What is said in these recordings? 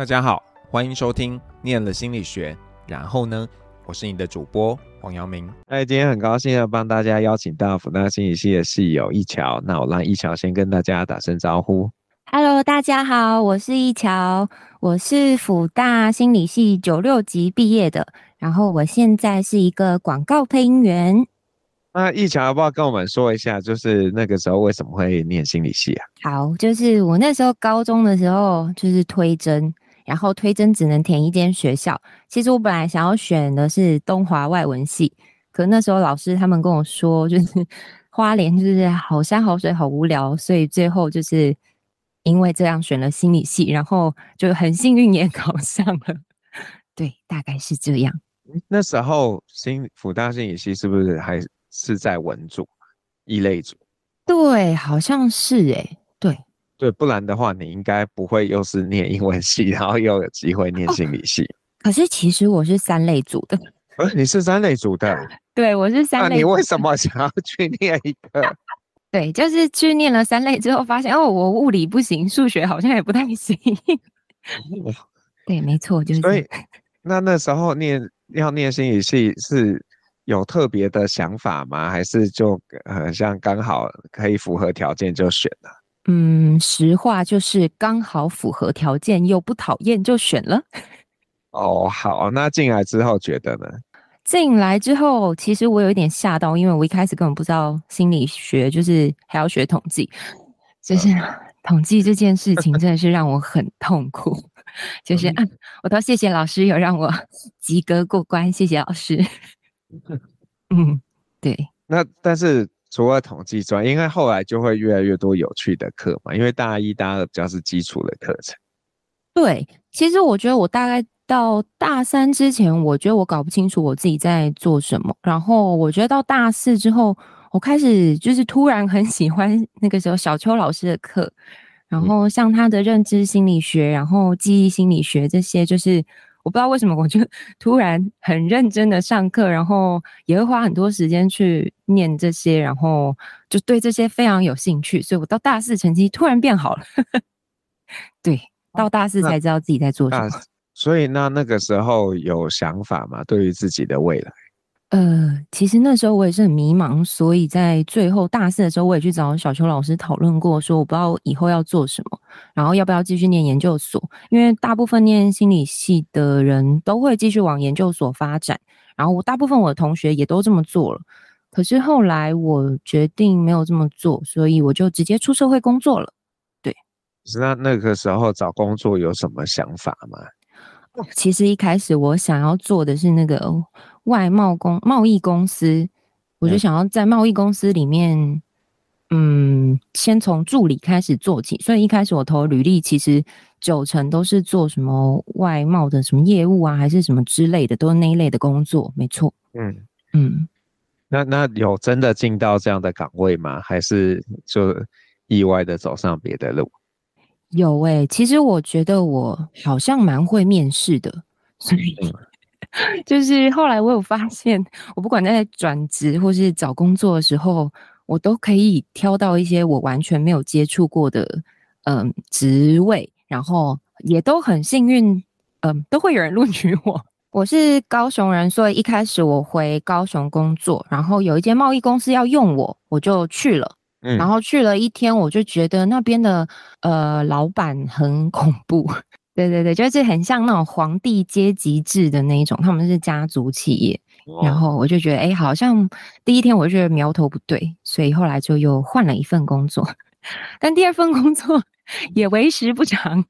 大家好，欢迎收听《念了心理学》，然后呢，我是你的主播黄阳明。哎，今天很高兴要帮大家邀请到辅大心理系的室友一桥，那我让一桥先跟大家打声招呼。Hello，大家好，我是一桥，我是辅大心理系九六级毕业的，然后我现在是一个广告配音员。那一桥要不要跟我们说一下，就是那个时候为什么会念心理系啊？好，就是我那时候高中的时候就是推甄。然后推甄只能填一间学校，其实我本来想要选的是东华外文系，可那时候老师他们跟我说，就是 花莲就是好山好水好无聊，所以最后就是因为这样选了心理系，然后就很幸运也 考上了。对，大概是这样。那时候新辅大心理系是不是还是在文组一类组？对，好像是诶、欸。对。对，不然的话，你应该不会又是念英文系，然后又有机会念心理系。哦。可是其实我是三类组的。呃，你是三类组的？对，我是三类组。那你为什么想要去念一个？对，就是去念了三类之后，发现哦，我物理不行，数学好像也不太行。对，没错，就是。所以，那那时候念要念心理系是有特别的想法吗？还是就很像刚好可以符合条件就选了？嗯，实话就是刚好符合条件又不讨厌就选了。哦，好，那进来之后觉得呢？进来之后，其实我有一点吓到，因为我一开始根本不知道心理学就是还要学统计，就是 统计这件事情真的是让我很痛苦。就是、嗯、我都谢谢老师有让我及格过关，谢谢老师。嗯，对。那但是。除了统计专，因为后来就会越来越多有趣的课嘛。因为大一、大二比较是基础的课程。对，其实我觉得我大概到大三之前，我觉得我搞不清楚我自己在做什么。然后我觉得到大四之后，我开始就是突然很喜欢那个时候小邱老师的课，然后像他的认知心理学，然后记忆心理学这些，就是。我不知道为什么，我就 突然很认真的上课，然后也会花很多时间去念这些，然后就对这些非常有兴趣，所以我到大四成绩突然变好了。对，到大四才知道自己在做什么。所以那那个时候有想法吗？对于自己的未来？呃，其实那时候我也是很迷茫，所以在最后大四的时候，我也去找小邱老师讨论过，说我不知道以后要做什么，然后要不要继续念研究所，因为大部分念心理系的人都会继续往研究所发展，然后我大部分我的同学也都这么做了，可是后来我决定没有这么做，所以我就直接出社会工作了。对，那那个时候找工作有什么想法吗？其实一开始我想要做的是那个。外贸公贸易公司，我就想要在贸易公司里面，嗯，先从助理开始做起。所以一开始我投履历，其实九成都是做什么外贸的什么业务啊，还是什么之类的，都是那一类的工作，没错。嗯嗯，那那有真的进到这样的岗位吗？还是就意外的走上别的路？有诶、欸，其实我觉得我好像蛮会面试的，所以。就是后来我有发现，我不管在转职或是找工作的时候，我都可以挑到一些我完全没有接触过的嗯职位，然后也都很幸运，嗯都会有人录取我。我是高雄人，所以一开始我回高雄工作，然后有一间贸易公司要用我，我就去了。嗯，然后去了一天，我就觉得那边的呃老板很恐怖。对对对，就是很像那种皇帝阶级制的那一种，他们是家族企业，然后我就觉得，哎，好像第一天我就觉得苗头不对，所以后来就又换了一份工作，但第二份工作也为时不长，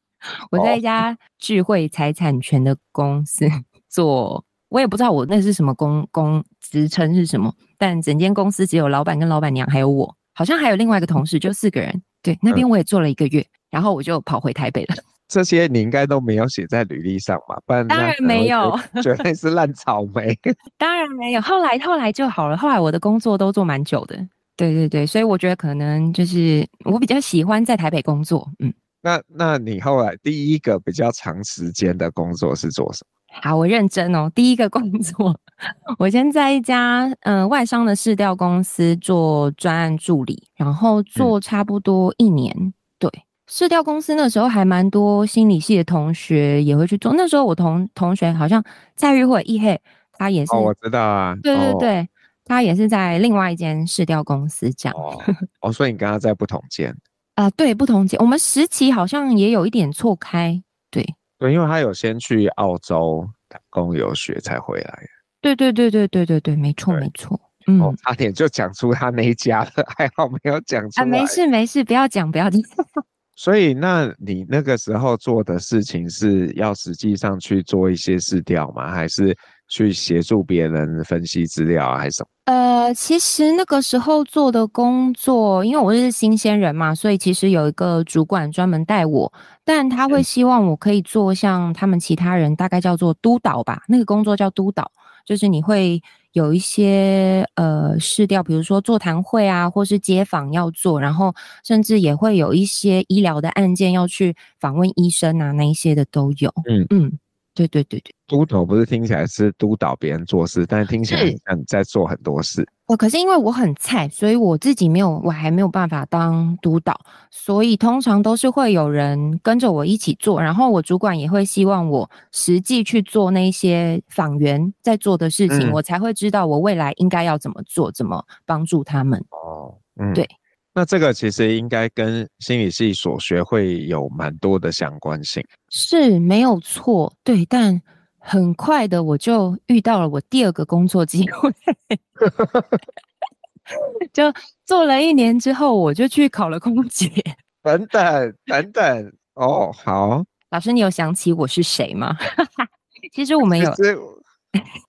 我在一家智慧财产权的公司做，我也不知道我那是什么公公职称是什么，但整间公司只有老板跟老板娘还有我，好像还有另外一个同事，就四个人，对，那边我也做了一个月，然后我就跑回台北了。这些你应该都没有写在履历上吧？不然当然没有，绝对是烂草莓。当然没有，后来后来就好了。后来我的工作都做蛮久的，对对对，所以我觉得可能就是我比较喜欢在台北工作。嗯，那那你后来第一个比较长时间的工作是做什么？好，我认真哦。第一个工作，我先在一家嗯、呃、外商的市调公司做专案助理，然后做差不多一年。嗯、对。市调公司那时候还蛮多心理系的同学也会去做。那时候我同同学好像蔡玉慧、易黑，他也是。哦，我知道啊。对对对，哦、他也是在另外一间市调公司这样。哦，哦，所以你跟他在不同间。啊、呃，对，不同间。我们时期好像也有一点错开。对对，因为他有先去澳洲打工游学才回来。对对对对对对对，没错没错。嗯，哦、差点就讲出他那一家了，还好没有讲出来。啊，没事没事，不要讲不要讲。所以，那你那个时候做的事情是要实际上去做一些试调吗？还是去协助别人分析资料啊，还是什么？呃，其实那个时候做的工作，因为我是新鲜人嘛，所以其实有一个主管专门带我，但他会希望我可以做像他们其他人，大概叫做督导吧，那个工作叫督导，就是你会。有一些呃试调，比如说座谈会啊，或是街访要做，然后甚至也会有一些医疗的案件要去访问医生啊，那一些的都有。嗯嗯，对对对对。督导不是听起来是督导别人做事，但是听起来像你在做很多事。我可是因为我很菜，所以我自己没有，我还没有办法当督导，所以通常都是会有人跟着我一起做，然后我主管也会希望我实际去做那些访员在做的事情，嗯、我才会知道我未来应该要怎么做，怎么帮助他们。哦，嗯，对，那这个其实应该跟心理系所学会有蛮多的相关性，是没有错，对，但。很快的，我就遇到了我第二个工作机会，就做了一年之后，我就去考了空姐。等等等等，哦，好，老师，你有想起我是谁吗？其实我没有，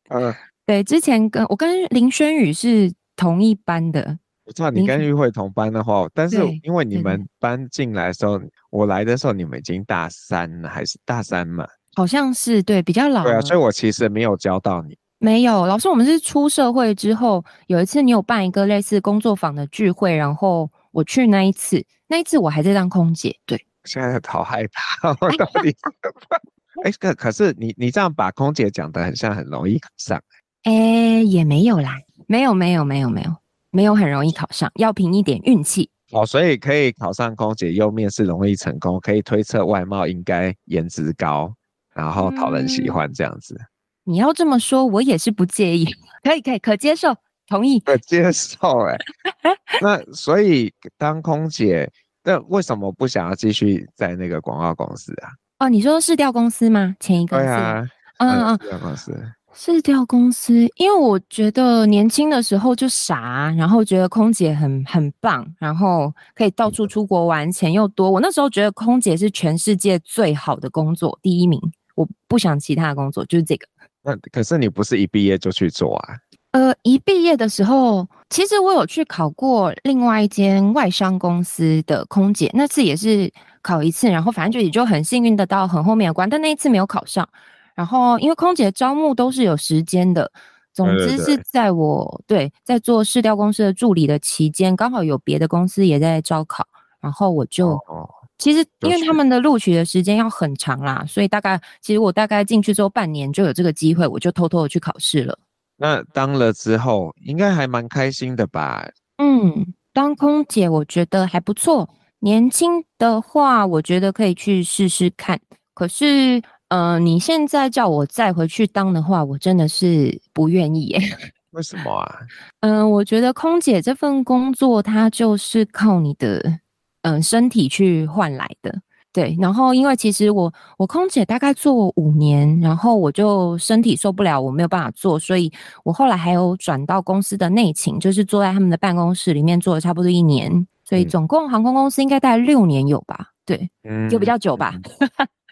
嗯，对，之前跟我跟林轩宇是同一班的。我知道你跟玉慧同班的话，但是因为你们班进来的时候，我来的时候你们已经大三了，还是大三嘛？好像是对，比较老。对啊，所以我其实没有教到你。没有，老师，我们是出社会之后，有一次你有办一个类似工作坊的聚会，然后我去那一次，那一次我还在当空姐。对，现在好害怕，我到底怎么办？哎，可可是你你这样把空姐讲的很像很容易考上，哎，也没有啦，没有没有没有没有没有很容易考上，要凭一点运气。哦，所以可以考上空姐，又面试容易成功，可以推测外貌应该颜值高。然后讨人喜欢这样子，嗯，你要这么说，我也是不介意，可以可以可接受，同意可接受哎。那所以当空姐，那为什么不想要继续在那个广告公司啊？哦，你说是调公司吗？前一个对啊，嗯嗯，市调公司，市调公司，因为我觉得年轻的时候就傻，然后觉得空姐很很棒，然后可以到处出国玩，钱又多。我那时候觉得空姐是全世界最好的工作，第一名。我不想其他的工作，就是这个。那可是你不是一毕业就去做啊？呃，一毕业的时候，其实我有去考过另外一间外商公司的空姐，那次也是考一次，然后反正就也就很幸运的到很后面的关，但那一次没有考上。然后因为空姐招募都是有时间的，总之是在我对，在做市调公司的助理的期间，刚好有别的公司也在招考，然后我就。哦其实，因为他们的录取的时间要很长啦，所以大概其实我大概进去之后半年就有这个机会，我就偷偷的去考试了。那当了之后，应该还蛮开心的吧？嗯，当空姐我觉得还不错。年轻的话，我觉得可以去试试看。可是，呃，你现在叫我再回去当的话，我真的是不愿意耶。为什么啊？嗯、呃，我觉得空姐这份工作，它就是靠你的。嗯，身体去换来的，对。然后，因为其实我我空姐大概做五年，然后我就身体受不了，我没有办法做，所以我后来还有转到公司的内勤，就是坐在他们的办公室里面做了差不多一年，所以总共航空公司应该大概六年有吧？对，嗯，就比较久吧。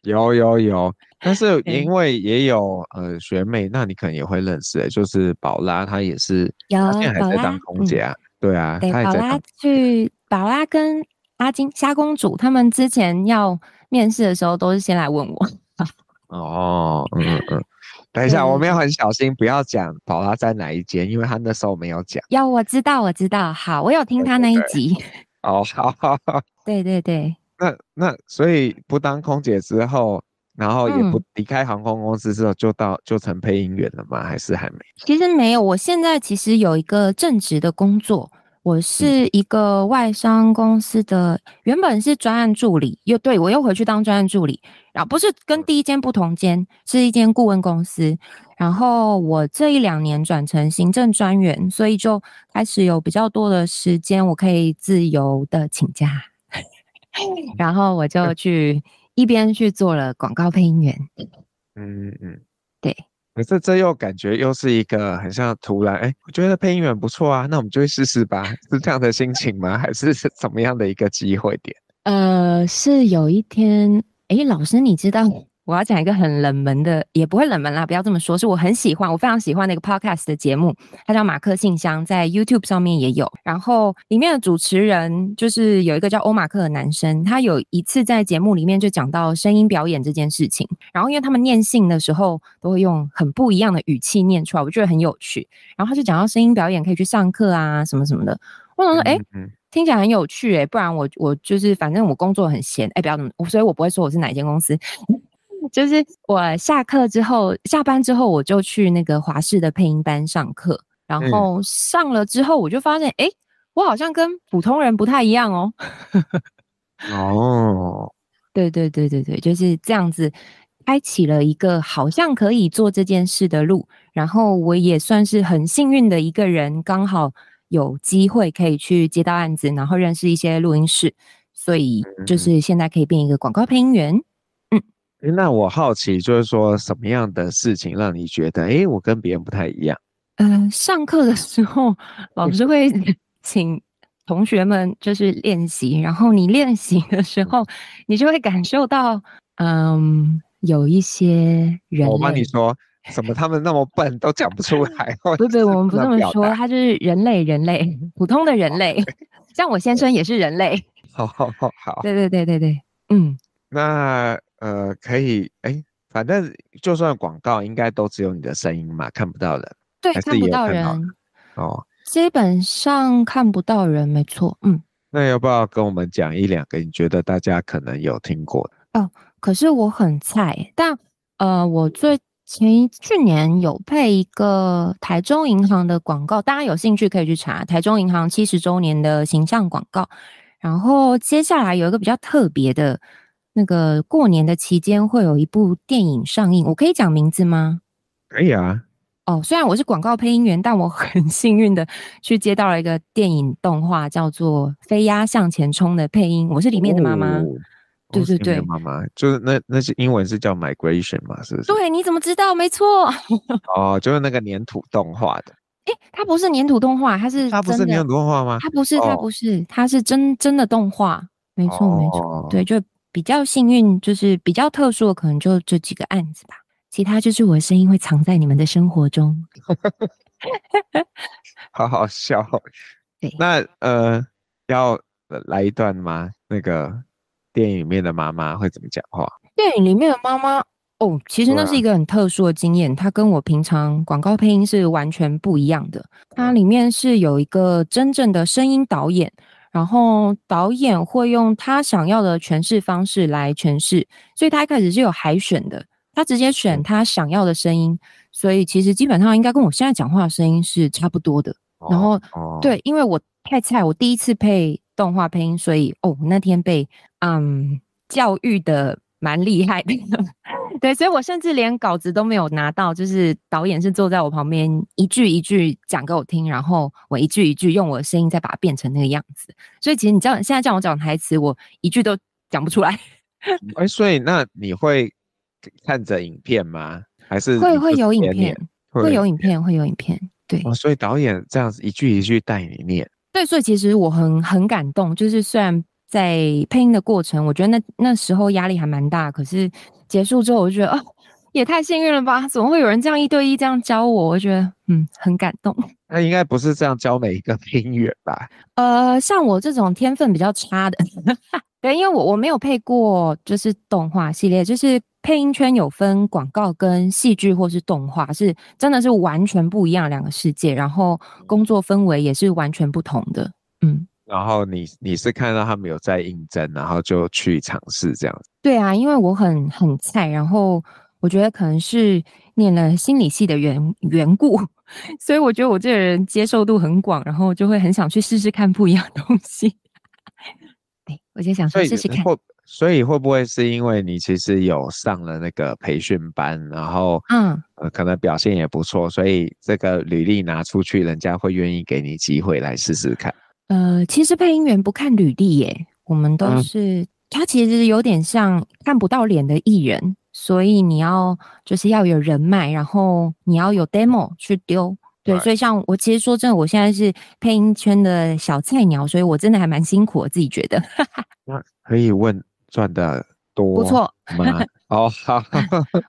有 有有，但是 因为也有呃学妹，那你可能也会认识，就是宝拉，她也是，有她现在还在当空姐啊，嗯、对啊，对，宝拉去宝拉跟。阿金、虾公主他们之前要面试的时候，都是先来问我。哦，嗯嗯嗯，等一下，我们要很小心，不要讲宝拉在哪一间，因为他那时候没有讲。有，我知道，我知道。好，我有听他那一集。哦，好，好，好。对对对。那那所以不当空姐之后，然后也不离开航空公司之后，就到就成配音员了吗？还是还没？其实没有，我现在其实有一个正职的工作。我是一个外商公司的，原本是专案助理，又对我又回去当专案助理，然后不是跟第一间不同间，是一间顾问公司。然后我这一两年转成行政专员，所以就开始有比较多的时间，我可以自由的请假。然后我就去一边去做了广告配音员。嗯嗯，对。可是这又感觉又是一个很像突然，哎，我觉得配音员不错啊，那我们就去试试吧，是这样的心情吗？还是是怎么样的一个机会点？呃，是有一天，哎，老师，你知道？我要讲一个很冷门的，也不会冷门啦，不要这么说，是我很喜欢，我非常喜欢那个 podcast 的节目，它叫马克信箱，在 YouTube 上面也有。然后里面的主持人就是有一个叫欧马克的男生，他有一次在节目里面就讲到声音表演这件事情。然后因为他们念信的时候都会用很不一样的语气念出来，我觉得很有趣。然后他就讲到声音表演可以去上课啊，什么什么的。我想说，哎、嗯嗯，听起来很有趣哎、欸，不然我我就是反正我工作很闲，哎，不要这么，所以我不会说我是哪一间公司。就是我下课之后，下班之后，我就去那个华视的配音班上课。然后上了之后，我就发现，哎、嗯，我好像跟普通人不太一样哦。哦，对对对对对，就是这样子，开启了一个好像可以做这件事的路。然后我也算是很幸运的一个人，刚好有机会可以去接到案子，然后认识一些录音室，所以就是现在可以变一个广告配音员。那我好奇，就是说什么样的事情让你觉得，哎，我跟别人不太一样？嗯、呃，上课的时候，老师会 请同学们就是练习，然后你练习的时候，你就会感受到，嗯，有一些人，我帮你说怎么，他们那么笨都讲不出来。不不，我们不这么说，他就是人类，人类，普通的人类，像我先生也是人类。好好好好，对对对对对，嗯，那。呃，可以，哎，反正就算广告，应该都只有你的声音嘛，看不到人。对，看不到人。哦，基本上看不到人，没错。嗯，那要不要跟我们讲一两个你觉得大家可能有听过的？哦，可是我很菜，但呃，我最前去年有配一个台中银行的广告，大家有兴趣可以去查台中银行七十周年的形象广告。然后接下来有一个比较特别的。那个过年的期间会有一部电影上映，我可以讲名字吗？可以啊。哦，虽然我是广告配音员，但我很 幸运的去接到了一个电影动画，叫做《飞鸭向前冲》的配音，我是里面的妈妈。哦、对对对，妈妈就是那那些英文是叫 Migration 嘛，是不是？对，你怎么知道？没错。哦，就是那个粘土动画的。诶，它不是粘土动画，它是它不是粘土动画吗？它不是，它不是，它是真真的动画。没错，哦、没错，对，就。比较幸运，就是比较特殊的，可能就这几个案子吧。其他就是我的声音会藏在你们的生活中，好好笑。对，那呃，要来一段吗？那个电影里面的妈妈会怎么讲话？电影里面的妈妈哦，其实那是一个很特殊的经验，它跟我平常广告配音是完全不一样的。它里面是有一个真正的声音导演。然后导演会用他想要的诠释方式来诠释，所以他一开始是有海选的，他直接选他想要的声音，所以其实基本上应该跟我现在讲话的声音是差不多的。然后对，因为我太菜，我第一次配动画配音，所以哦，那天被嗯教育的蛮厉害的。对，所以我甚至连稿子都没有拿到，就是导演是坐在我旁边，一句一句讲给我听，然后我一句一句用我的声音再把它变成那个样子。所以其实你叫现在叫我讲台词，我一句都讲不出来。哎，所以那你会看着影片吗？还是会会有影片？会有影片，会有影片。对，哦，所以导演这样子一句一句带你念。对，所以其实我很很感动，就是虽然在配音的过程，我觉得那那时候压力还蛮大，可是。结束之后，我就觉得哦，也太幸运了吧！怎么会有人这样一对一这样教我？我觉得嗯，很感动。那应该不是这样教每一个配音员吧？呃，像我这种天分比较差的，对，因为我我没有配过，就是动画系列，就是配音圈有分广告跟戏剧或是动画，是真的是完全不一样两个世界，然后工作氛围也是完全不同的，嗯。然后你你是看到他们有在应征，然后就去尝试这样子。对啊，因为我很很菜，然后我觉得可能是念了心理系的缘缘故，所以我觉得我这个人接受度很广，然后就会很想去试试看不一样的东西。对，我就想说试试看。会，所以会不会是因为你其实有上了那个培训班，然后嗯、呃，可能表现也不错，所以这个履历拿出去，人家会愿意给你机会来试试看。呃，其实配音员不看履历耶，我们都是、嗯、他其实有点像看不到脸的艺人。所以你要就是要有人脉，然后你要有 demo 去丢，对。所以像我其实说真的，我现在是配音圈的小菜鸟，所以我真的还蛮辛苦，我自己觉得。那可以问赚的多不错吗？哦，好，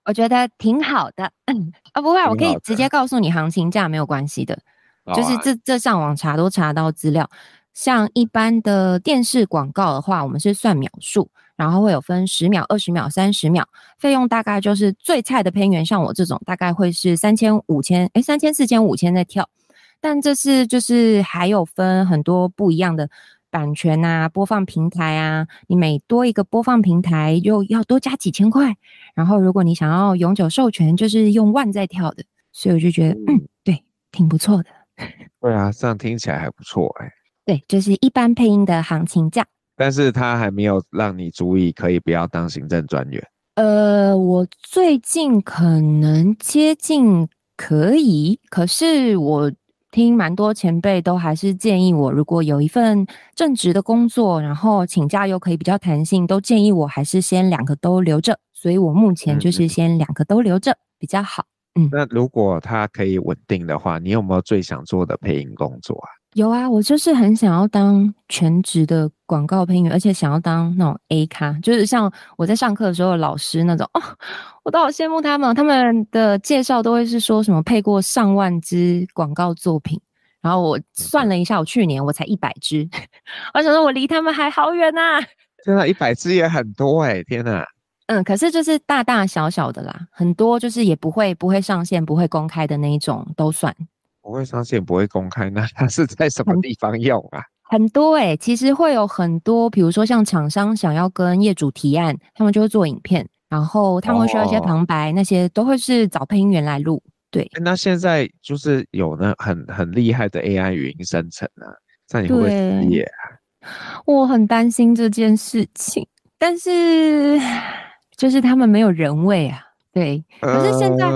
我觉得挺好的。啊，不会，我可以直接告诉你行情价没有关系的，就是这这上网查都查到资料。像一般的电视广告的话，我们是算秒数。然后会有分十秒、二十秒、三十秒，费用大概就是最菜的片源，像我这种大概会是三千、五千，诶，三千、四千、五千在跳。但这是就是还有分很多不一样的版权啊、播放平台啊，你每多一个播放平台又要多加几千块。然后如果你想要永久授权，就是用万在跳的。所以我就觉得，嗯，嗯对，挺不错的。对啊，这样听起来还不错哎。对，就是一般配音的行情价。但是他还没有让你足以可以不要当行政专员。呃，我最近可能接近可以，可是我听蛮多前辈都还是建议我，如果有一份正职的工作，然后请假又可以比较弹性，都建议我还是先两个都留着。所以我目前就是先两个都留着比较好。嗯，那如果他可以稳定的话，你有没有最想做的配音工作啊？有啊，我就是很想要当全职的广告配音员，而且想要当那种 A 咖，就是像我在上课的时候，老师那种哦，我都好羡慕他们。他们的介绍都会是说什么配过上万支广告作品，然后我算了一下，我去年我才一百支，我想说我离他们还好远呐、啊。真的，一百支也很多哎、欸，天呐。嗯，可是就是大大小小的啦，很多就是也不会不会上线、不会公开的那一种都算。不会上线，不会公开，那它是在什么地方用啊？很多哎、欸，其实会有很多，比如说像厂商想要跟业主提案，他们就会做影片，然后他们会需要一些旁白，哦、那些都会是找配音员来录。对，那现在就是有那很很厉害的 AI 语音生成啊，这样你会不会失业啊？我很担心这件事情，但是就是他们没有人味啊。对，可是现在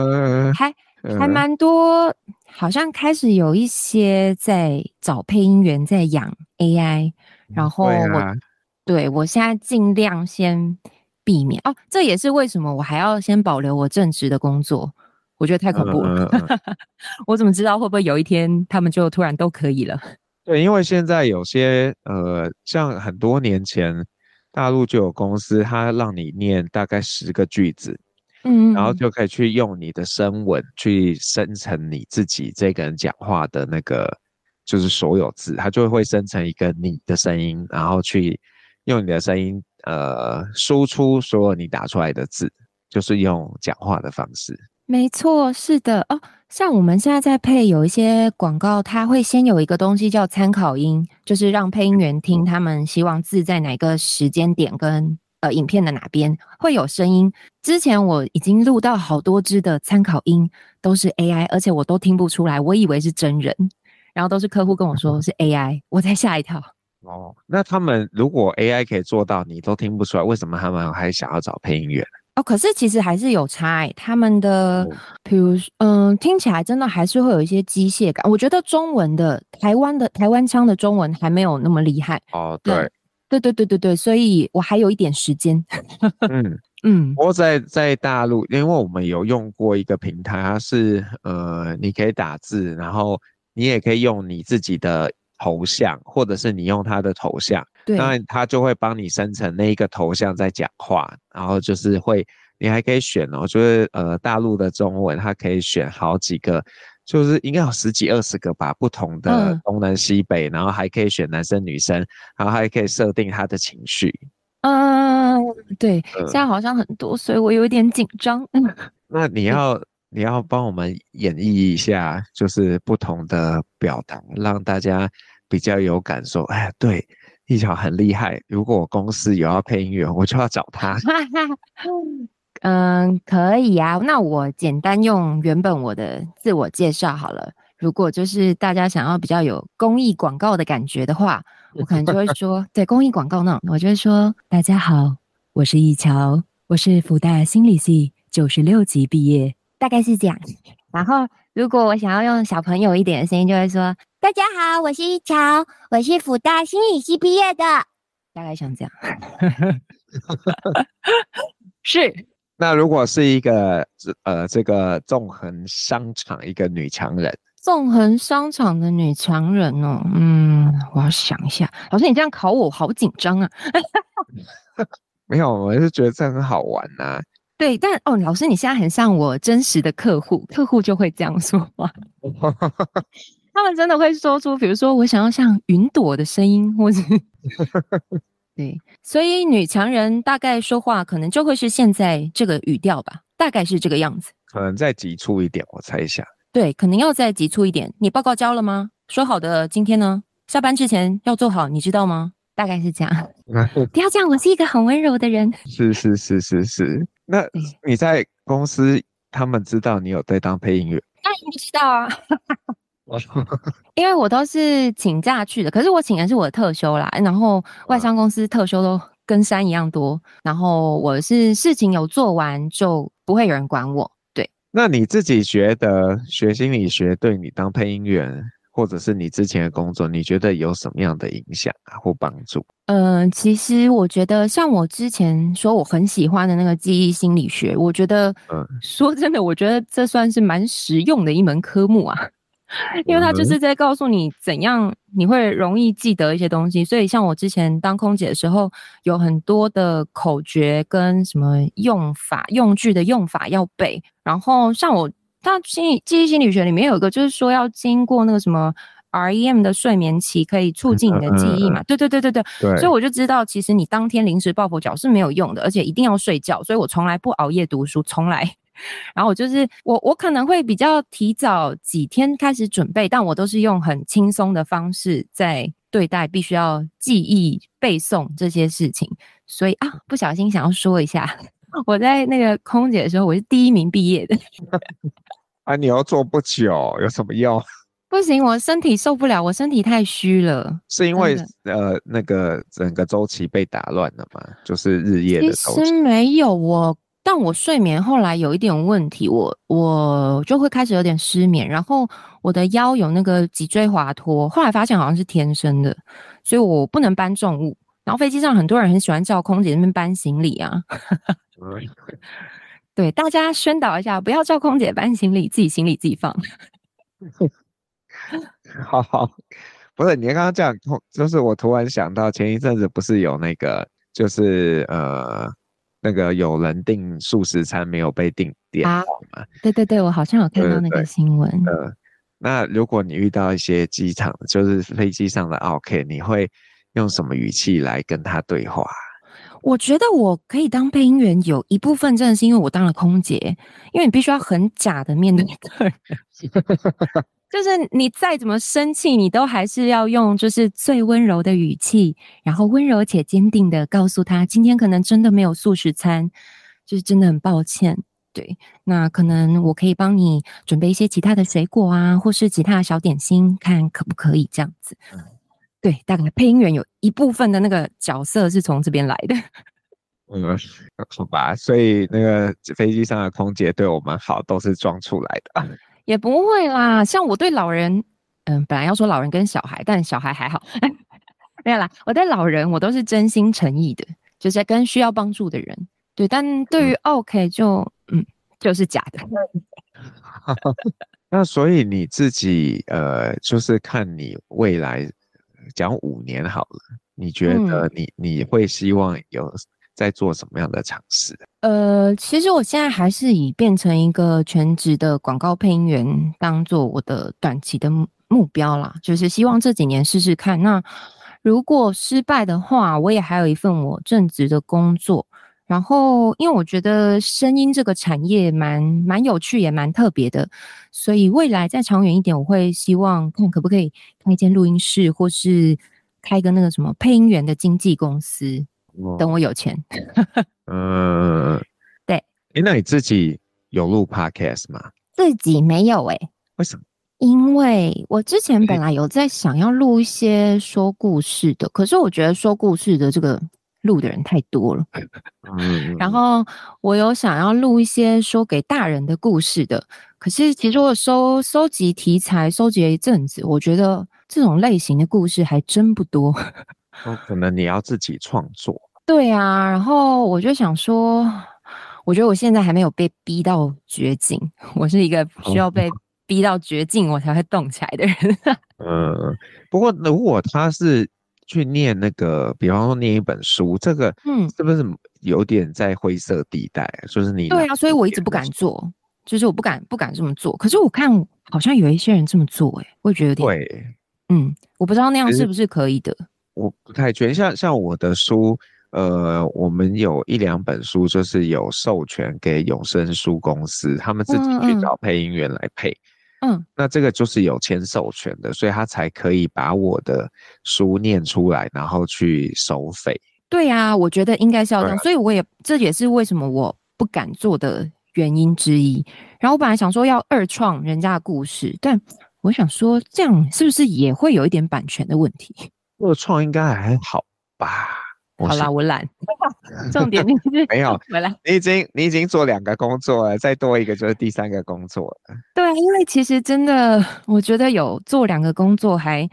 还、呃、还蛮多。好像开始有一些在找配音员，在养 AI，然后我对、啊、对我现在尽量先避免哦。这也是为什么我还要先保留我正职的工作，我觉得太恐怖了。我怎么知道会不会有一天他们就突然都可以了？对，因为现在有些呃，像很多年前大陆就有公司，它让你念大概十个句子。嗯，然后就可以去用你的声纹去生成你自己这个人讲话的那个，就是所有字，它就会生成一个你的声音，然后去用你的声音呃输出所有你打出来的字，就是用讲话的方式。没错，是的哦。像我们现在在配有一些广告，它会先有一个东西叫参考音，就是让配音员听他们希望字在哪个时间点跟。呃，影片的哪边会有声音？之前我已经录到好多支的参考音，都是 AI，而且我都听不出来，我以为是真人，然后都是客户跟我说是 AI，我才吓一跳。哦，那他们如果 AI 可以做到你都听不出来，为什么他们还想要找配音员？哦，可是其实还是有差欸，他们的，比如嗯，听起来真的还是会有一些机械感。我觉得中文的台湾的台湾腔的中文还没有那么厉害。哦，对。对对对对对，所以我还有一点时间。嗯 嗯，不过在在大陆，因为我们有用过一个平台，它是呃，你可以打字，然后你也可以用你自己的头像，或者是你用他的头像，对，当然他就会帮你生成那一个头像在讲话，然后就是会，你还可以选哦，就是呃，大陆的中文，它可以选好几个。就是应该有十几二十个吧，不同的东南西北，嗯、然后还可以选男生女生，然后还可以设定他的情绪。嗯，对，现在好像很多，所以我有点紧张。那你要你要帮我们演绎一下，就是不同的表达，让大家比较有感受。哎，对，一桥很厉害。如果我公司有要配音员，我就要找他。嗯，可以啊。那我简单用原本我的自我介绍好了。如果就是大家想要比较有公益广告的感觉的话，我可能就会 说，对，公益广告那种，我就会说，大家好，我是易乔，我是福大心理系九十六级毕业，大概是这样。然后，如果我想要用小朋友一点的声音，就会说，大家好，我是一乔，我是辅大心理系毕业的，大概像这样。是。那如果是一个呃，这个纵横商场一个女强人。纵横商场的女强人哦，嗯，我要想一下。老师，你这样考我，好紧张啊！没有，我是觉得这很好玩呐、啊。对，但哦，老师，你现在很像我真实的客户，客户就会这样说话。他们真的会说出，比如说，我想要像云朵的声音，或者 对，所以女强人大概说话可能就会是现在这个语调吧，大概是这个样子。可能再急促一点，我猜一下。对，可能要再急促一点。你报告交了吗？说好的今天呢？下班之前要做好，你知道吗？大概是这样。不要这样，我是一个很温柔的人。是是是是是。那你在公司，他们知道你有在当配音员？当然不知道啊。因为我都是请假去的，可是我请的是我的特休啦。然后外商公司特休都跟山一样多。然后我是事情有做完，就不会有人管我。对那你自己觉得学心理学对你当配音员，或者是你之前的工作，你觉得有什么样的影响啊或帮助？嗯、呃，其实我觉得像我之前说我很喜欢的那个记忆心理学，我觉得，嗯，说真的，我觉得这算是蛮实用的一门科目啊。因为它就是在告诉你怎样你会容易记得一些东西，所以像我之前当空姐的时候，有很多的口诀跟什么用法、用句的用法要背。然后像我，他心理记忆心理学里面有一个，就是说要经过那个什么 REM 的睡眠期，可以促进你的记忆嘛。对对对对对。所以我就知道，其实你当天临时抱佛脚是没有用的，而且一定要睡觉。所以我从来不熬夜读书，从来。然后我就是我，我可能会比较提早几天开始准备，但我都是用很轻松的方式在对待必须要记忆背诵这些事情。所以啊，不小心想要说一下，我在那个空姐的时候，我是第一名毕业的。啊，你要做不久，有什么用？不行，我身体受不了，我身体太虚了。是因为呃，那个整个周期被打乱了吗？就是日夜的周期。其实没有我。但我睡眠后来有一点问题，我我就会开始有点失眠，然后我的腰有那个脊椎滑脱，后来发现好像是天生的，所以我不能搬重物。然后飞机上很多人很喜欢叫空姐那边搬行李啊，对，大家宣导一下，不要叫空姐搬行李，自己行李自己放。好好，不是你刚刚这样，就是我突然想到前一阵子不是有那个，就是呃。那个有人订素食餐没有被订点吗？对对对，我好像有看到那个新闻。呃，那如果你遇到一些机场，就是飞机上的 OK，你会用什么语气来跟他对话？我觉得我可以当配音员，有一部分真的是因为我当了空姐，因为你必须要很假的面对客人。就是你再怎么生气，你都还是要用就是最温柔的语气，然后温柔且坚定的告诉他，今天可能真的没有素食餐，就是真的很抱歉。对，那可能我可以帮你准备一些其他的水果啊，或是其他的小点心，看可不可以这样子。对，大概配音员有一部分的那个角色是从这边来的。嗯，好吧，所以那个飞机上的空姐对我们好，都是装出来的。也不会啦，像我对老人，嗯，本来要说老人跟小孩，但小孩还好，没有啦。我对老人，我都是真心诚意的，就是跟需要帮助的人，对。但对于 OK 就，嗯，嗯，就是假的。那所以你自己，呃，就是看你未来讲五年好了，你觉得你、嗯、你会希望有？在做什么样的尝试？呃，其实我现在还是以变成一个全职的广告配音员当做我的短期的目标啦，就是希望这几年试试看。那如果失败的话，我也还有一份我正职的工作。然后，因为我觉得声音这个产业蛮蛮有趣，也蛮特别的，所以未来再长远一点，我会希望看可不可以开一间录音室，或是开个那个什么配音员的经纪公司。等我有钱，嗯，对，哎，那你自己有录 podcast 吗？自己没有哎、欸。为什么？因为我之前本来有在想要录一些说故事的，可是我觉得说故事的这个录的人太多了。嗯，然后我有想要录一些说给大人的故事的，可是其实我收收集题材收集了一阵子，我觉得这种类型的故事还真不多。哦，可能你要自己创作。对啊，然后我就想说，我觉得我现在还没有被逼到绝境，我是一个需要被逼到绝境我才会动起来的人。嗯，不过如果他是去念那个，比方说念一本书，这个嗯，是不是有点在灰色地带？就是你对啊，所以我一直不敢做，就是我不敢不敢这么做。可是我看好像有一些人这么做，哎，我也觉得有点对，嗯，我不知道那样是不是可以的。我不太觉得，像像我的书，呃，我们有一两本书就是有授权给永生书公司，他们自己去找配音员来配。嗯，那这个就是有签授权的，所以他才可以把我的书念出来，然后去收费。对啊，我觉得应该是要这样，啊、所以我也这也是为什么我不敢做的原因之一。然后我本来想说要二创人家的故事，但我想说这样是不是也会有一点版权的问题？二创应该还好吧？好啦，我懒。重点你没有，回来。你已经你已经做两个工作了，再多一个就是第三个工作了。对啊，因为其实真的，我觉得有做两个工作还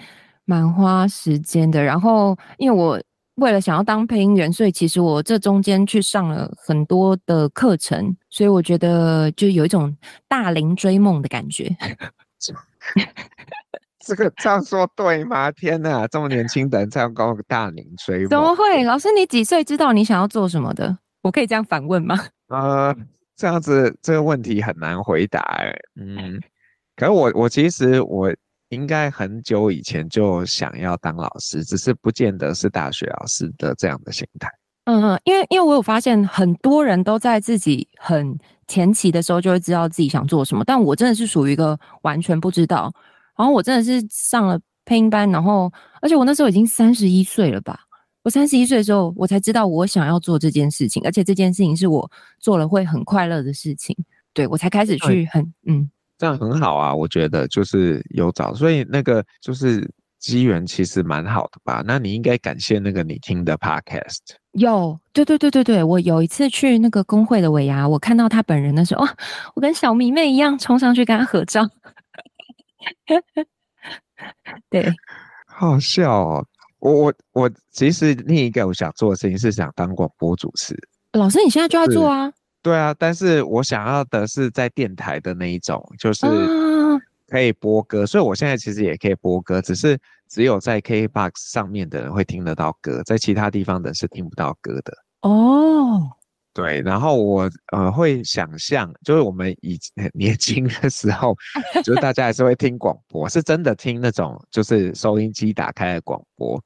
蛮花时间的。然后，因为我为了想要当配音员，所以其实我这中间去上了很多的课程，所以我觉得就有一种大龄追梦的感觉。这个这样说对吗？天哪，这么年轻的人这样高个大龄追梦？怎么会？老师，你几岁知道你想要做什么的？我可以这样反问吗？呃，这样子这个问题很难回答哎。嗯，可是我我其实我应该很久以前就想要当老师，只是不见得是大学老师的这样的心态。嗯嗯，因为因为我有发现很多人都在自己很前期的时候就会知道自己想做什么，但我真的是属于一个完全不知道。然后我真的是上了配音班，然后而且我那时候已经三十一岁了吧？我三十一岁的时候，我才知道我想要做这件事情，而且这件事情是我做了会很快乐的事情。对，我才开始去很嗯，这样很好啊，我觉得就是有找，所以那个就是机缘其实蛮好的吧？那你应该感谢那个你听的 podcast。有，对对对对对，我有一次去那个工会的尾牙，我看到他本人的时候，哇，我跟小迷妹一样冲上去跟他合照。对，好笑哦！我我我其实另一个我想做的事情是想当广播主持。老师，你现在就要做啊？对啊，但是我想要的是在电台的那一种，就是可以播歌。啊、所以我现在其实也可以播歌，只是只有在 KKBOX 上面的人会听得到歌，在其他地方的是听不到歌的。哦。对，然后我呃会想象，就是我们以前 年轻的时候，就是大家还是会听广播，是真的听那种就是收音机打开的广播，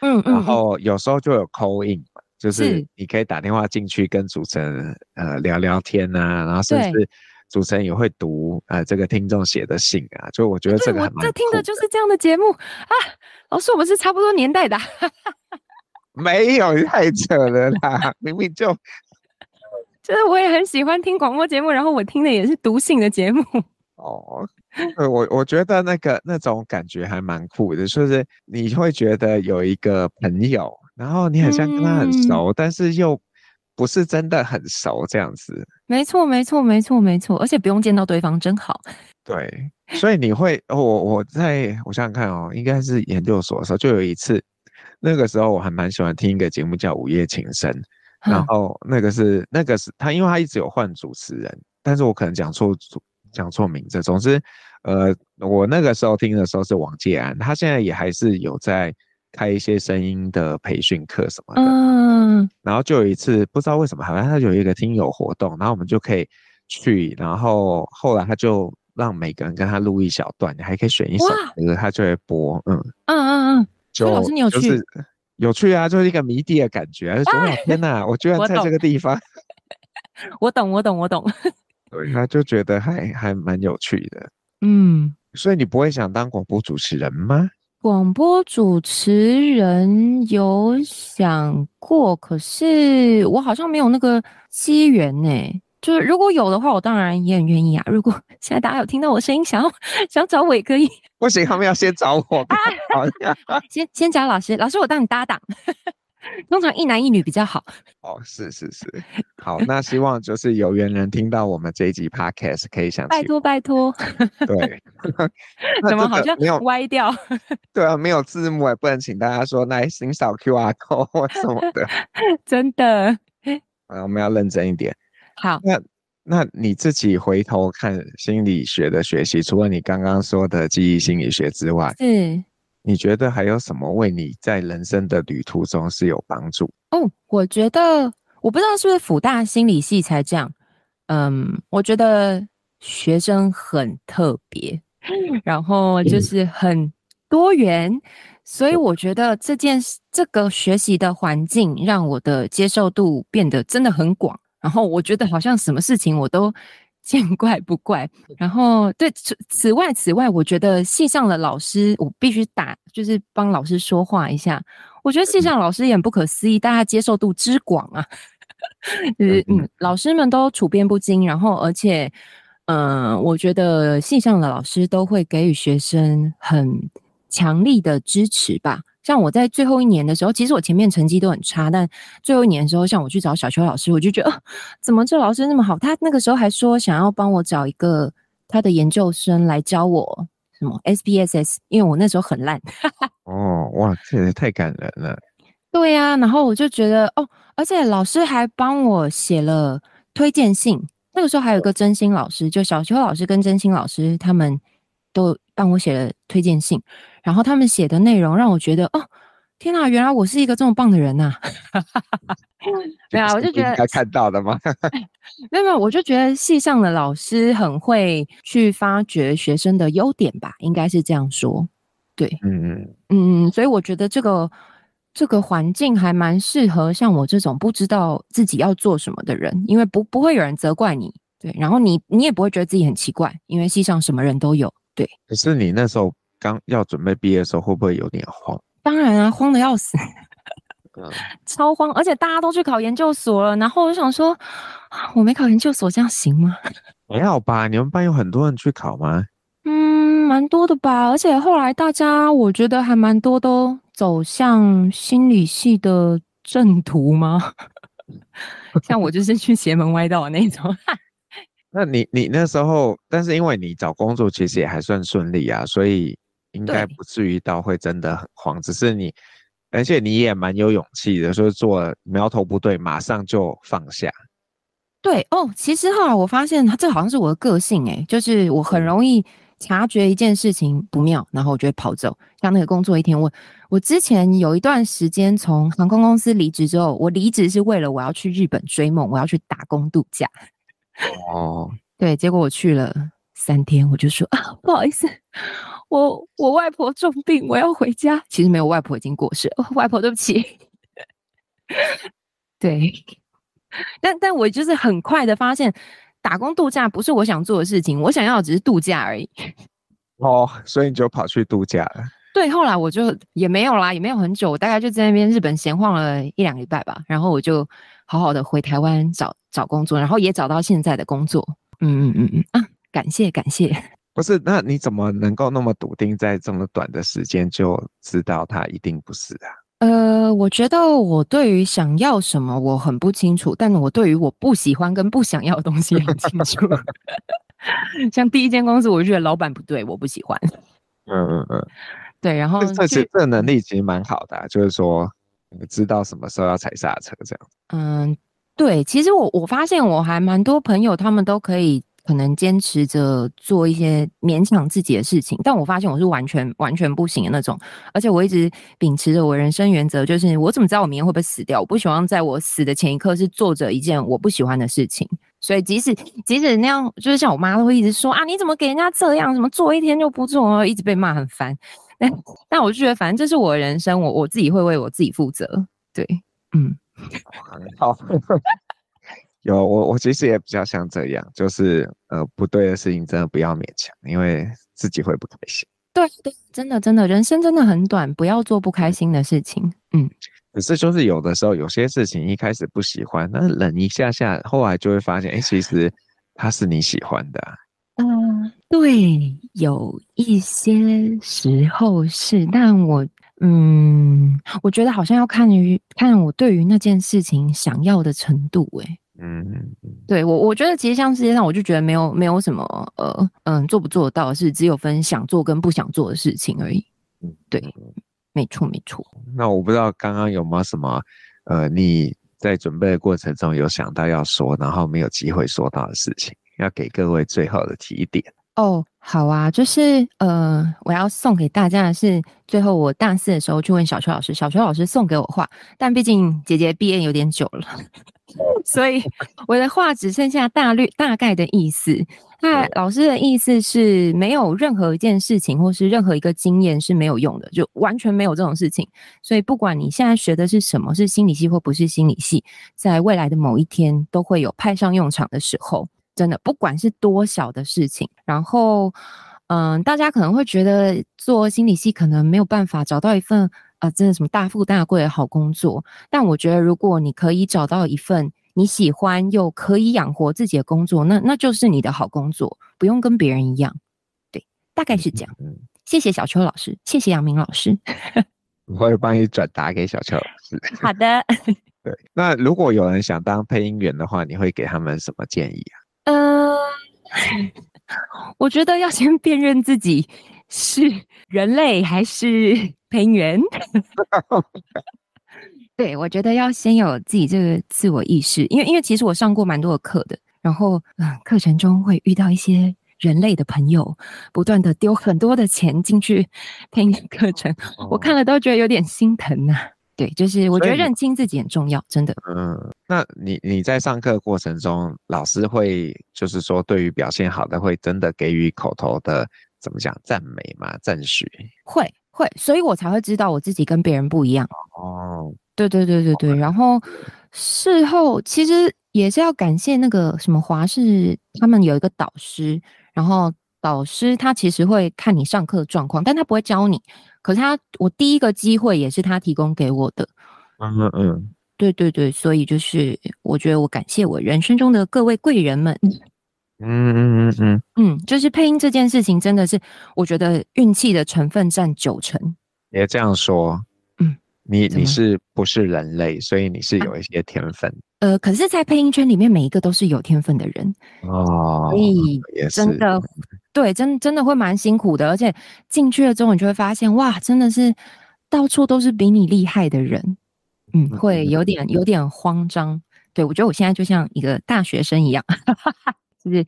嗯嗯，然后有时候就有 call in，就是你可以打电话进去跟主持人呃聊聊天啊，然后甚至主持人也会读呃这个听众写的信啊，就我觉得这个还蛮酷的。我这听的就是这样的节目啊，老师我们是差不多年代的，没有太扯了啦，明明就。就是我也很喜欢听广播节目，然后我听的也是读信的节目。哦，我我觉得那个那种感觉还蛮酷的，就是你会觉得有一个朋友，然后你好像跟他很熟，嗯、但是又不是真的很熟这样子。没错，没错，没错，没错，而且不用见到对方真好。对，所以你会，我我在我想想看哦，应该是研究所的时候就有一次，那个时候我还蛮喜欢听一个节目叫《午夜情深》。然后那个是那个是他，因为他一直有换主持人，但是我可能讲错主讲错名字。总之，呃，我那个时候听的时候是王介安，他现在也还是有在开一些声音的培训课什么的。嗯。然后就有一次，不知道为什么，好像他有一个听友活动，然后我们就可以去。然后后来他就让每个人跟他录一小段，你还可以选一首歌，他就会播。嗯嗯嗯嗯。就老师你有去？就是有趣啊，就是一个谜底的感觉。就说天哪，我居然在这个地方。我懂，我懂，我懂。对，他就觉得还还蛮有趣的。嗯，所以你不会想当广播主持人吗？广播主持人有想过，可是我好像没有那个机缘呢。就是如果有的话，我当然也很愿意啊。如果现在大家有听到我声音，想要想找我也可以。不行，他们要先找我。啊、先先找老师，老师我当你搭档。通常一男一女比较好。哦，是是是，好，那希望就是有缘人听到我们这一集 podcast 可以想。拜托拜托。对。怎么好像没有歪掉？对啊，没有字幕，也不能请大家说来请扫 QR code 什么的。真的。啊，我们要认真一点。好，那那你自己回头看心理学的学习，除了你刚刚说的记忆心理学之外，嗯，你觉得还有什么为你在人生的旅途中是有帮助？哦，我觉得我不知道是不是辅大心理系才这样。嗯，我觉得学生很特别，然后就是很多元。嗯所以我觉得这件事，这个学习的环境让我的接受度变得真的很广。然后我觉得好像什么事情我都 见怪不怪。然后对此此外此外，我觉得系上的老师，我必须打就是帮老师说话一下。我觉得系上老师也很不可思议，大家接受度之广啊。就是嗯，老师们都处变不惊，然后而且嗯、呃，我觉得系上的老师都会给予学生很。强力的支持吧，像我在最后一年的时候，其实我前面成绩都很差，但最后一年的时候，像我去找小邱老师，我就觉得，呃，怎么这老师那么好？他那个时候还说想要帮我找一个他的研究生来教我什么 SPSS，因为我那时候很烂。哦，哇，这也太感人了。对呀，啊，然后我就觉得，哦，而且老师还帮我写了推荐信。那个时候还有个真心老师，就小邱老师跟真心老师他们都帮我写了推荐信。然后他们写的内容让我觉得，哦，天哪，原来我是一个这么棒的人呐！对啊，我就觉得看到的吗？没有没有，我就觉得系上的老师很会去发掘学生的优点吧，应该是这样说。对，嗯嗯嗯，所以我觉得这个这个环境还蛮适合像我这种不知道自己要做什么的人，因为不不会有人责怪你，对，然后你你也不会觉得自己很奇怪，因为系上什么人都有，对。可是你那时候。刚要准备毕业的时候，会不会有点慌？当然啊，慌的要死，超慌！而且大家都去考研究所了，然后我就想说，我没考研究所，这样行吗？还好吧，你们班有很多人去考吗？嗯，蛮多的吧。而且后来大家，我觉得还蛮多都走向心理系的正途吗？像我就是去邪门歪道的那种。那你你那时候，但是因为你找工作其实也还算顺利啊，所以。应该不至于到会真的很慌，只是你，而且你也蛮有勇气的，说做苗头不对，马上就放下。对哦，其实后来我发现，这好像是我的个性诶，就是我很容易察觉一件事情不妙，然后我就会跑走。像那个工作一天，我我之前有一段时间从航空公司离职之后，我离职是为了我要去日本追梦，我要去打工度假。哦，对，结果我去了三天，我就说啊，不好意思。我我外婆重病，我要回家。其实没有，外婆已经过世了。外婆，对不起。对，但但我就是很快的发现，打工度假不是我想做的事情。我想要的只是度假而已。哦，所以你就跑去度假了？对，后来我就也没有啦，也没有很久，我大概就在那边日本闲晃了一两个礼拜吧。然后我就好好的回台湾找找工作，然后也找到现在的工作。嗯嗯嗯嗯啊，感谢感谢。不是，那你怎么能够那么笃定，在这么短的时间就知道他一定不是啊？呃，我觉得我对于想要什么我很不清楚，但我对于我不喜欢跟不想要的东西很清楚。像第一间公司，我就觉得老板不对，我不喜欢。嗯嗯嗯，对，然后这其实这能力其实蛮好的啊，就是说你知道什么时候要踩刹车这样。嗯，对，其实我我发现我还蛮多朋友，他们都可以。可能坚持着做一些勉强自己的事情，但我发现我是完全完全不行的那种，而且我一直秉持着我人生原则，就是我怎么知道我明天会不会死掉？我不希望在我死的前一刻是做着一件我不喜欢的事情。所以即使即使那样，就是像我妈都会一直说啊，你怎么给人家这样？怎么做一天就不做？一直被骂很烦。但但我就觉得，反正这是我的人生，我我自己会为我自己负责。对，嗯，好。有我，我其实也比较像这样，就是呃，不对的事情真的不要勉强，因为自己会不开心。对对，真的真的，人生真的很短，不要做不开心的事情。嗯，可是就是有的时候，有些事情一开始不喜欢，那忍一下下，后来就会发现，哎、欸，其实他是你喜欢的、啊。嗯、呃，对，有一些时候是，但我，嗯，我觉得好像要看于看我对于那件事情想要的程度、欸，哎，嗯，对我，我觉得其实像世界上，我就觉得没有没有什么，呃，嗯，做不做得到的事，只有分想做跟不想做的事情而已。嗯，对。没错，没错。那我不知道刚刚有没有什么，呃，你在准备的过程中有想到要说，然后没有机会说到的事情，要给各位最后的提点。哦，好啊，就是呃，我要送给大家的是，最后我大四的时候去问小邱老师，小邱老师送给我画，但毕竟姐姐毕业有点久了。所以我的画只剩下大略大概的意思。那老师的意思是，没有任何一件事情或是任何一个经验是没有用的，就完全没有这种事情。所以不管你现在学的是什么，是心理系或不是心理系，在未来的某一天都会有派上用场的时候。真的，不管是多小的事情。然后，嗯，大家可能会觉得做心理系可能没有办法找到一份。啊，真的什么大富大贵的好工作？但我觉得，如果你可以找到一份你喜欢又可以养活自己的工作，那那就是你的好工作，不用跟别人一样。对，大概是这样。嗯，谢谢小邱老师，谢谢杨明老师。我会帮你转达给小邱老师。好的。对，那如果有人想当配音员的话，你会给他们什么建议啊？嗯、呃，我觉得要先辨认自己是人类还是。配音员，对，我觉得要先有自己这个自我意识，因为因为其实我上过蛮多的课的，然后嗯，课程中会遇到一些人类的朋友，不断的丢很多的钱进去配音课程，我看了都觉得有点心疼啊。对，就是我觉得认清自己很重要，真的。嗯，那你你在上课过程中，老师会就是说，对于表现好的，会真的给予口头的怎么讲赞美吗？赞许？会。会，所以我才会知道我自己跟别人不一样。哦，对对对对对。然后事后其实也是要感谢那个什么华氏，他们有一个导师，然后导师他其实会看你上课状况，但他不会教你。可是他，我第一个机会也是他提供给我的。嗯嗯嗯，对对对，所以就是我觉得我感谢我人生中的各位贵人们。嗯嗯嗯嗯嗯，就是配音这件事情，真的是我觉得运气的成分占九成。别这样说，嗯，你你是不是人类？所以你是有一些天分。啊、呃，可是，在配音圈里面，每一个都是有天分的人哦，所以真的对，真真的会蛮辛苦的。而且进去了之后，你就会发现，哇，真的是到处都是比你厉害的人，嗯，会有点有点慌张。对，我觉得我现在就像一个大学生一样。就是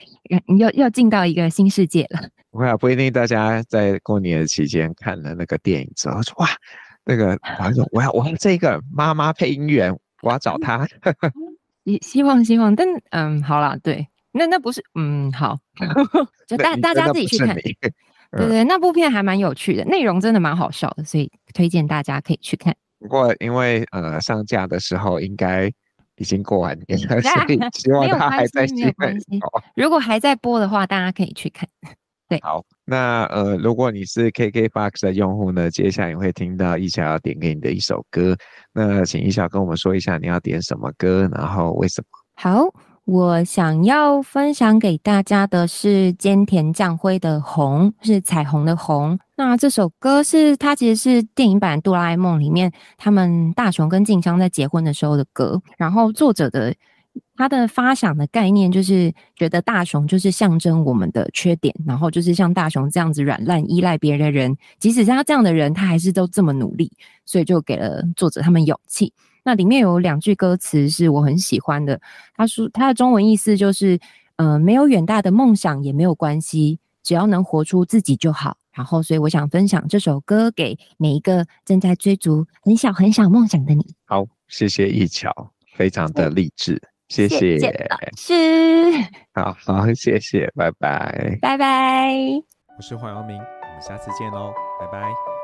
你要要进到一个新世界了。不会啊，不一定。大家在过年的期间看了那个电影之后说，哇，那个我说我要我要这个妈妈配音员，我要找他。希希望希望，但嗯，好啦，对，那那不是嗯好，就大大家自己去看。对，对对，那部片还蛮有趣的，内容真的蛮好笑的，所以推荐大家可以去看。不过因为呃上架的时候应该。已经过完年了，所以希望他还在。如果还在播的话，大家可以去看。对，好，那呃，如果你是 KKBOX 的用户呢，接下来你会听到一小要点给你的一首歌。那请一小跟我们说一下你要点什么歌，然后为什么？好。我想要分享给大家的是菅田将晖的《红》，是彩虹的红。那这首歌是它其实是电影版《哆啦 A 梦》里面他们大雄跟静香在结婚的时候的歌。然后作者的他的发想的概念就是觉得大雄就是象征我们的缺点，然后就是像大雄这样子软烂依赖别人的人，即使是他这样的人，他还是都这么努力，所以就给了作者他们勇气。那里面有两句歌词是我很喜欢的，他说他的中文意思就是，呃，没有远大的梦想也没有关系，只要能活出自己就好。然后，所以我想分享这首歌给每一个正在追逐很小很小梦想的你。好，谢谢一桥，非常的励志，谢谢。谢谢老师。好好，谢谢，拜拜，拜拜。我是黄阳明，我们下次见喽，拜拜。